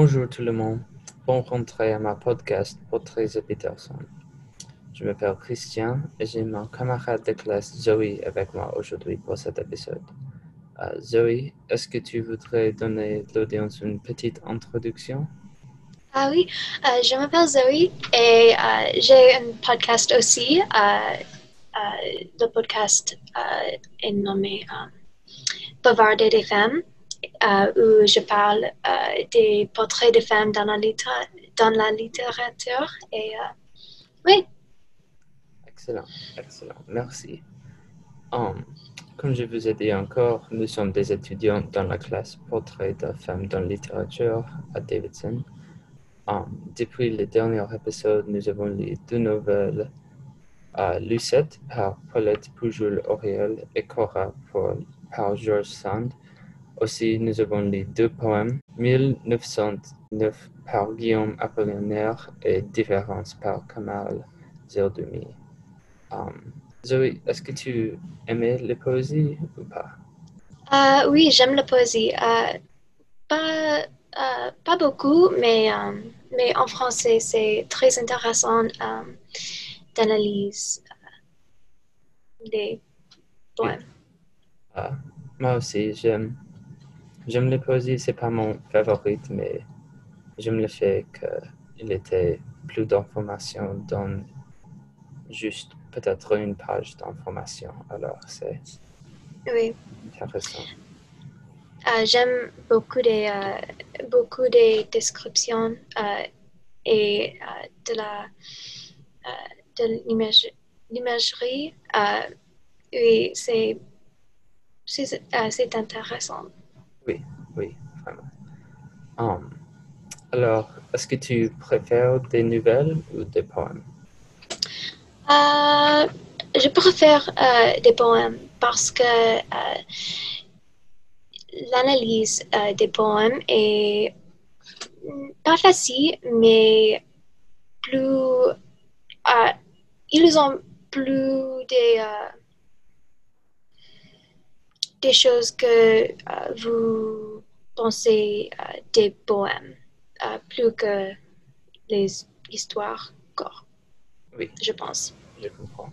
Bonjour tout le monde. Bon rentrée à ma podcast Portraits Peterson. Je m'appelle Christian et j'ai mon camarade de classe Zoe avec moi aujourd'hui pour cet épisode. Euh, Zoe, est-ce que tu voudrais donner l'audience une petite introduction? Ah oui, euh, je m'appelle Zoe et euh, j'ai un podcast aussi. le podcast est nommé Bavarder des femmes. Euh, où je parle euh, des portraits de femmes dans la, dans la littérature. Euh. Excellent, excellent. Merci. Um, comme je vous ai dit encore, nous sommes des étudiants dans la classe Portrait de femmes dans la littérature à Davidson. Um, depuis le dernier épisode, nous avons lu deux nouvelles Lucette par Paulette Pujol-Oriel et Cora par George Sand. Aussi, nous avons lu deux poèmes, 1909 par Guillaume Apollinaire et Différence par Kamal Zerdumi. Um, Zoé, est-ce que tu aimais les poésies ou pas? Euh, oui, j'aime la poésie. Euh, pas, euh, pas beaucoup, mais, mais en français, c'est très intéressant d'analyser les poèmes. Ah, moi aussi, j'aime J'aime les poésies, c'est pas mon favori, mais j'aime le fait qu'il était plus d'informations dans juste peut-être une page d'information. Alors, c'est intéressant. Euh, j'aime beaucoup des, euh, beaucoup des descriptions euh, et de la de l'imagerie. oui, c'est c'est intéressant. Oui, oui, vraiment. Um, alors, est-ce que tu préfères des nouvelles ou des poèmes? Euh, je préfère euh, des poèmes parce que euh, l'analyse des poèmes est pas facile, mais plus. ils ont plus des des choses que euh, vous pensez euh, des poèmes, euh, plus que les histoires corps. Oui. Je pense. Je comprends.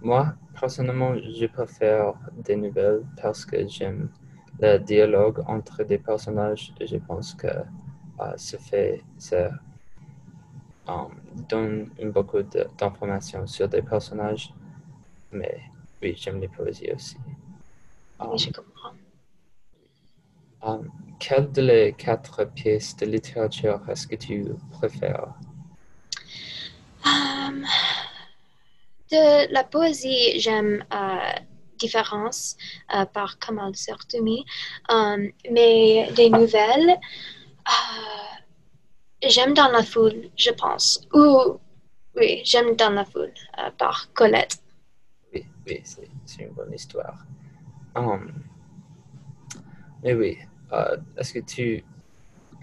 Moi, personnellement, je préfère des nouvelles parce que j'aime le dialogue entre des personnages et je pense que ça fait, ça donne beaucoup d'informations sur des personnages. Mais oui, j'aime les poésies aussi. Oui, je comprends. Um, quelle de les quatre pièces de littérature est-ce que tu préfères? Um, de la poésie, j'aime euh, Différence euh, par Kamal Sertoumi, um, mais des nouvelles, euh, j'aime Dans la foule, je pense. Ou, oui, j'aime Dans la foule par Colette. Oui, oui, c'est une bonne histoire. Um, mais oui, uh, est-ce que tu...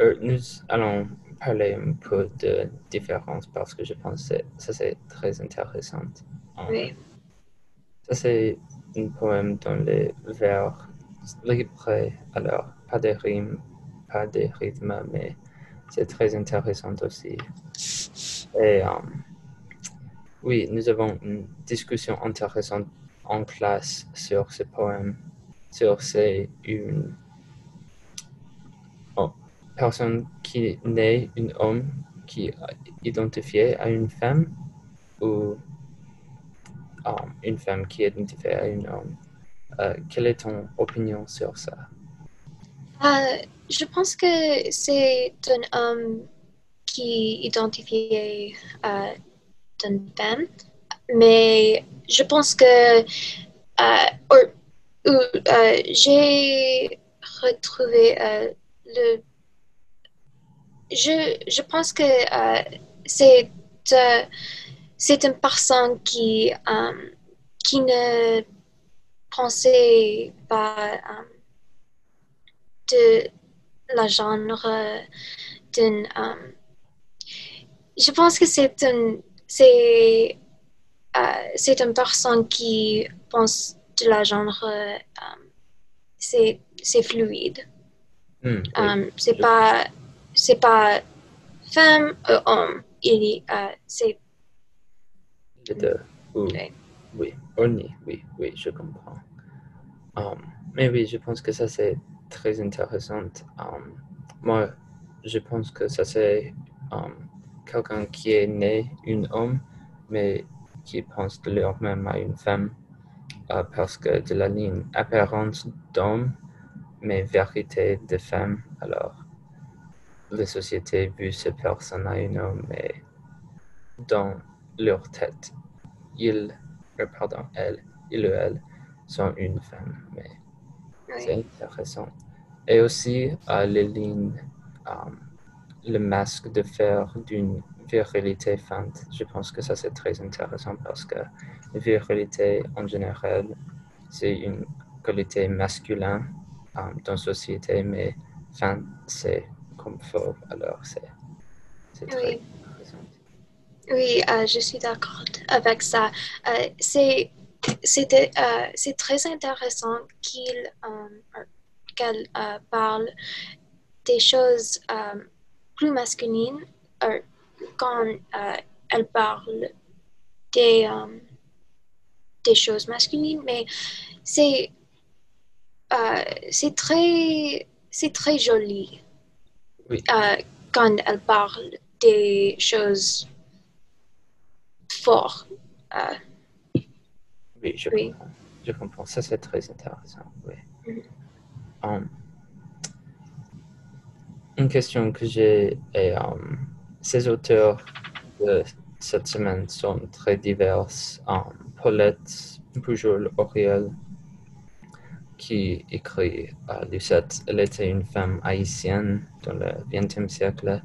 Euh, nous allons parler un peu de différence parce que je pense que ça c'est très intéressant. Um, oui. Ça c'est un poème dans les vers libres, alors pas de rimes, pas de rythme, mais c'est très intéressant aussi. Et um, oui, nous avons une discussion intéressante en classe sur ce poème, sur c'est une oh, personne qui naît un homme qui est identifié à une femme ou um, une femme qui est identifiée à un homme. Euh, quelle est ton opinion sur ça? Euh, je pense que c'est un homme qui est identifié à une femme mais je pense que euh, euh, j'ai retrouvé euh, le. Je, je pense que c'est c'est une personne qui qui ne pensait pas de la genre d'une. je pense que c'est un c'est c'est une personne qui pense de la genre, euh, c'est fluide. Hmm, euh, c'est pas, c'est pas femme ou homme. Il c'est Les deux. Ou- Ouais. Oui, Oni, oui, oui, je comprends. Um, mais oui, je pense que ça c'est très intéressant. Um, moi, je pense que ça c'est um, quelqu'un qui est né un homme, mais qui pense de lui-même à une femme, euh, parce que de la ligne apparence d'homme, mais vérité de femme. Alors, la société vu ces personnes à un homme, mais dans leur tête, ils, euh, pardon, elle, il ou elle sont une femme, mais c'est intéressant. Et aussi, euh, les lignes, euh, le masque de fer d'une virilité feinte, je pense que ça c'est très intéressant parce que la virilité en général, c'est une qualité masculine euh, dans la société, mais feinte, c'est comme faux, alors c'est très Oui. intéressant. oui, euh, je suis d'accord avec ça. Euh, c'est euh, très intéressant qu'il qu'elle parle des choses plus masculines quand euh, elle parle des, euh, des choses masculines, mais c'est euh, c'est très c'est très joli Oui. quand elle parle des choses fortes. Oui, je Oui. comprends. Je comprends. Ça, c'est très intéressant. Oui. Mhm. Um, une question que j'ai est um, ces auteurs de cette semaine sont très divers. Paulette Pujol Auriel, qui écrit à Lucette, elle était une femme haïtienne dans le XXe siècle.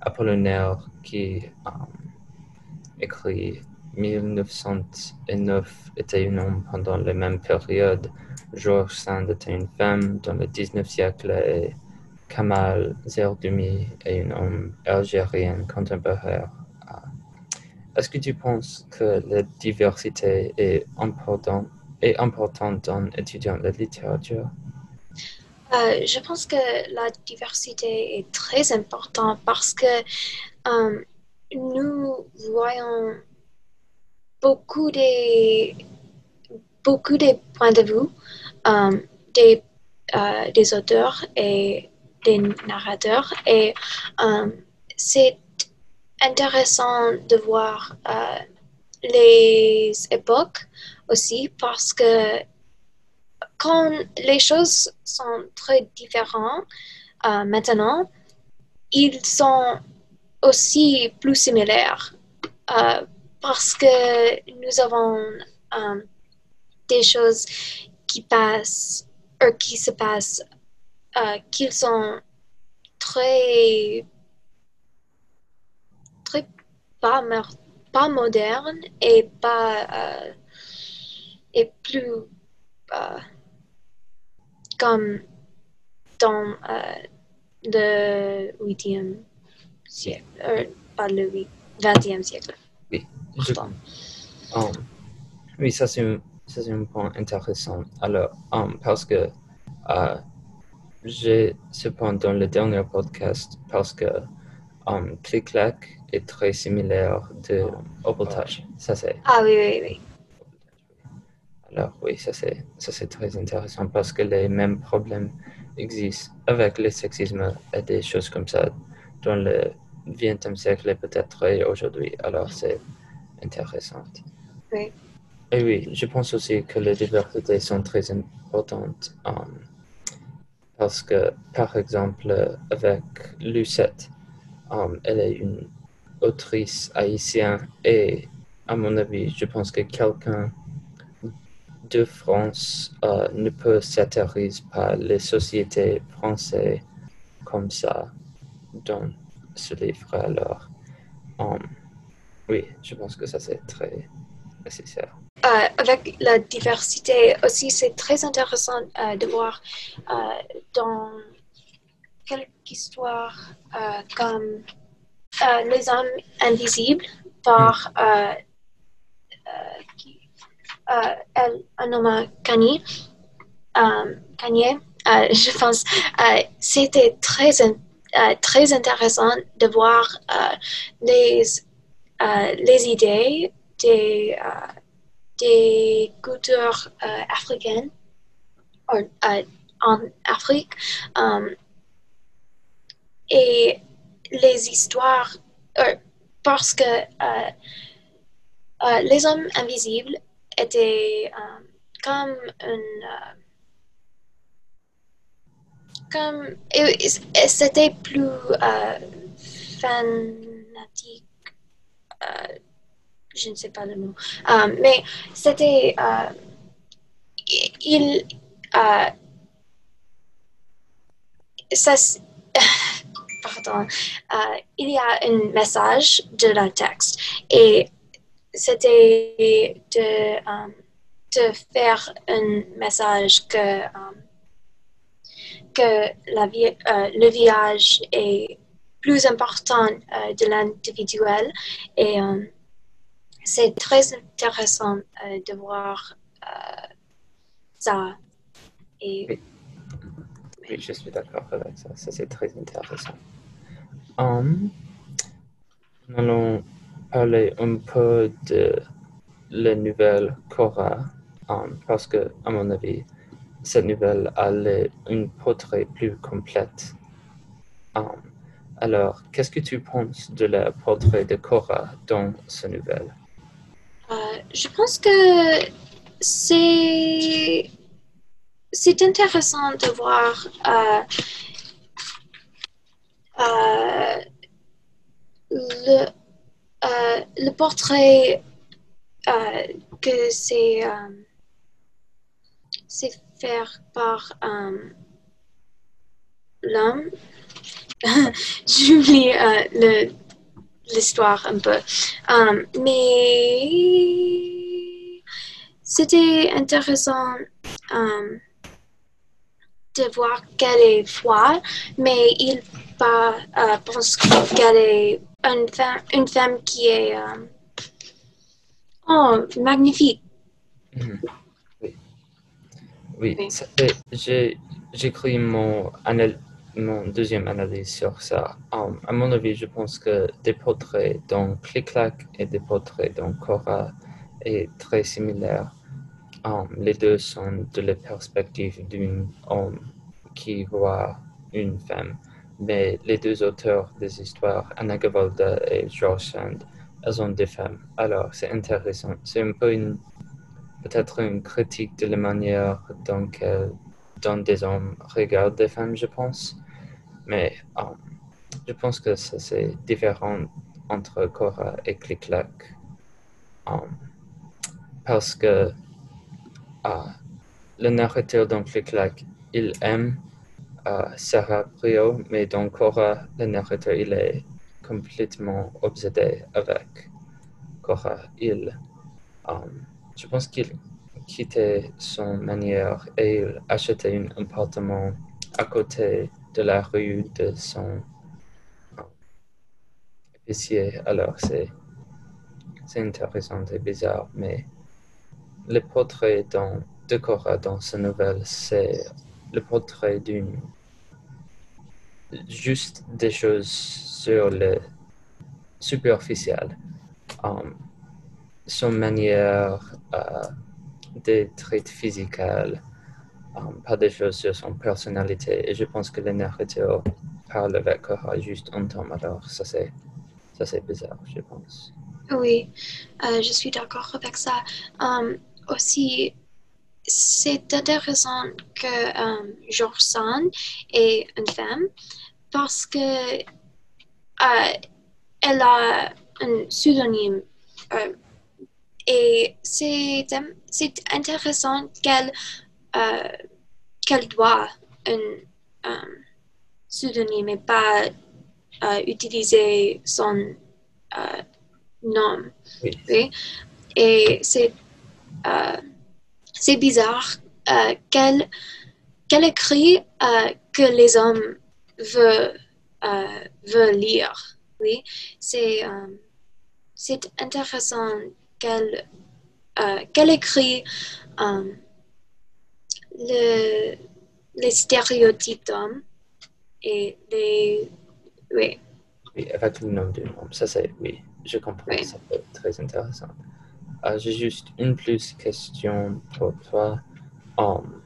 Apollinaire, qui um, écrit 1909 était un homme pendant la même période. Georges Sand était une femme dans le 19e siècle Kamal Zerdumi est un homme algérien contemporain. Est-ce que tu penses que la diversité est importante, est importante dans étudiant la littérature? Euh, je pense que la diversité est très importante parce que euh, nous voyons beaucoup de, beaucoup points de vue euh, des, des auteurs et des narrateurs et euh, c'est intéressant de voir euh, les époques aussi parce que quand les choses sont très différentes euh, maintenant, ils sont aussi plus similaires parce que nous avons des choses qui passent, qui se passent, euh, qui sont très, très pas, pas modernes et pas euh, et plus euh, comme dans le 8e siècle, pas le 8, 20e siècle. Pardon. Um, oui, ça c'est un, un point intéressant. Alors, um, parce que j'ai cependant le dernier podcast parce que um, Click-Clack est très similaire de Obotage. Ça c'est. Ah oui, oui, oui. Alors oui, ça c'est ça c'est très intéressant parce que les mêmes problèmes existent avec le sexisme et des choses comme ça dans le XXe siècle et peut-être aujourd'hui. Alors c'est intéressant. Oui. Et oui, je pense aussi que les diversités sont très importantes um, parce que, par exemple, avec Lucette, um, elle est une autrice haïtienne et, à mon avis, je pense que quelqu'un de France euh, ne peut s'atterrir par les sociétés françaises comme ça dans ce livre. Alors, um, oui, je pense que ça c'est très nécessaire. Euh, avec la diversité aussi, c'est très intéressant euh, de voir euh, dans quelques histoires comme Les hommes invisibles par euh, El Anoma Kanye, je pense, c'était très très intéressant de voir les, les idées des, des cultures africaines en Afrique et les histoires parce que les hommes invisibles étaient comme une comme c'était plus euh, fanatique euh, je ne sais pas le mot. Euh, mais c'était il ça pardon il y a un message de la texte et c'était de, de faire un message que que la vie, euh, le village est plus important euh, de l'individuel et euh, c'est très intéressant de voir ça. Et, oui. je suis d'accord avec ça. Ça, c'est très intéressant. Um, nous allons parler un peu de la nouvelle Cora, um, parce que, à mon avis, cette nouvelle a un portrait plus complète. Um, alors, qu'est-ce que tu penses de la portrait de Cora dans cette nouvelle? Euh, je pense que c'est intéressant de voir euh, euh, le, le portrait que c'est c'est faire par l'homme. J'oublie euh, l'histoire un peu. Euh, mais c'était intéressant de voir qu'elle est foi, mais il pas, pense qu'elle est une femme, une femme qui est oh, magnifique. Mm-hmm. Oui, j'ai écrit mon, mon deuxième analyse sur ça. Um, à mon avis, je pense que des portraits dans Click-Clack et des portraits dans Cora est très similaire. Um, les deux sont de la perspective d'un homme qui voit une femme. Mais les deux auteurs des histoires, Anna Gavalda et George Sand, elles ont des femmes. Alors, c'est intéressant. C'est un peu une peut-être une critique de la manière dont, des hommes regardent des femmes, je pense. Mais um, je pense que c'est différent entre Cora et click um, parce que uh, le narrateur dans click il aime Sarah Brio, mais dans Cora, le narrateur, il est complètement obsédé avec Cora. Il, je pense qu'il quittait son manière et il achetait un appartement à côté de la rue de son épicier. Alors c'est intéressant et bizarre, mais le portrait dans, de Cora dans ce nouvelle, c'est le portrait d'une juste des choses sur le superficiel. Um, son manière euh, des traits physiques, euh, pas des choses sur son personnalité. Et je pense que le narrateur parle avec Cora juste un temps. Alors, ça c'est, ça c'est bizarre, je pense. Oui, euh, je suis d'accord avec ça. aussi, c'est intéressant que um, George Sand est une femme parce que elle a un pseudonyme et c'est intéressant qu'elle euh, qu'elle doit un euh, pseudonyme et pas euh, utiliser son nom. Et c'est c'est bizarre qu'elle qu'elle écrit que les hommes veulent, veulent lire. Oui, c'est c'est intéressant qu'elle euh, écrit euh, le, les stéréotypes d'hommes et les Oui. Oui, avec le nom du nom. Ça, c'est, oui, je comprends. Oui. Ça peut être très intéressant. Euh, J'ai juste une plus question pour toi. Um,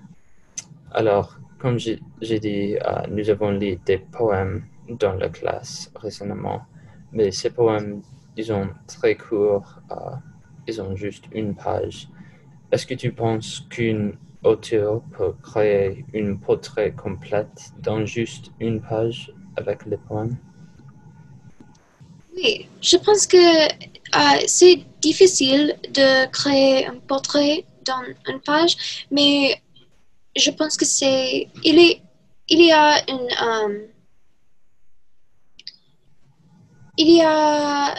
alors, comme j'ai dit, euh, nous avons lu des poèmes dans la classe récemment, mais ces poèmes, ils sont très courts, euh, ils ont juste une page. Est-ce que tu penses qu'une auteur peut créer une portrait complète dans juste une page avec les poèmes? Oui, je pense que euh, c'est difficile de créer un portrait dans une page, mais je pense que c'est il il y a une euh, il y a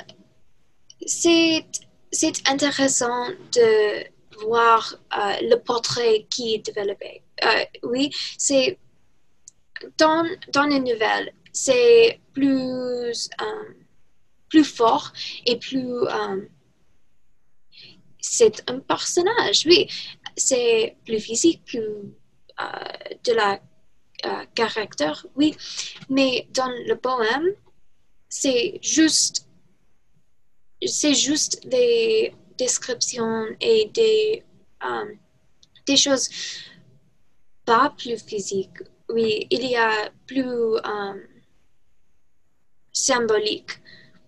c'est intéressant de voir euh, le portrait qui est développé. Euh, oui, c'est dans dans les nouvelles, c'est plus euh, plus fort et plus euh, c'est un personnage, oui. C'est plus physique, plus de la caractère, oui. Mais dans le poème, c'est juste c'est juste des descriptions et des euh, des choses pas plus physiques. Oui, il y a plus euh, symbolique.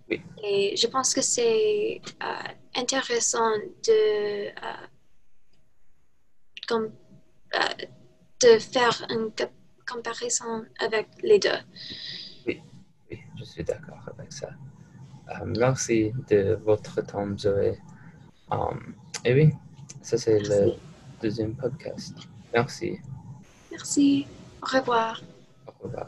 Oui. Et je pense que c'est euh, intéressant de, euh, de faire une co- comparaison avec les deux. Oui, je suis d'accord avec ça. Euh, merci de votre temps, Zoé. Um, et oui, ça c'est le deuxième podcast. Merci. Merci. Au revoir. Au revoir.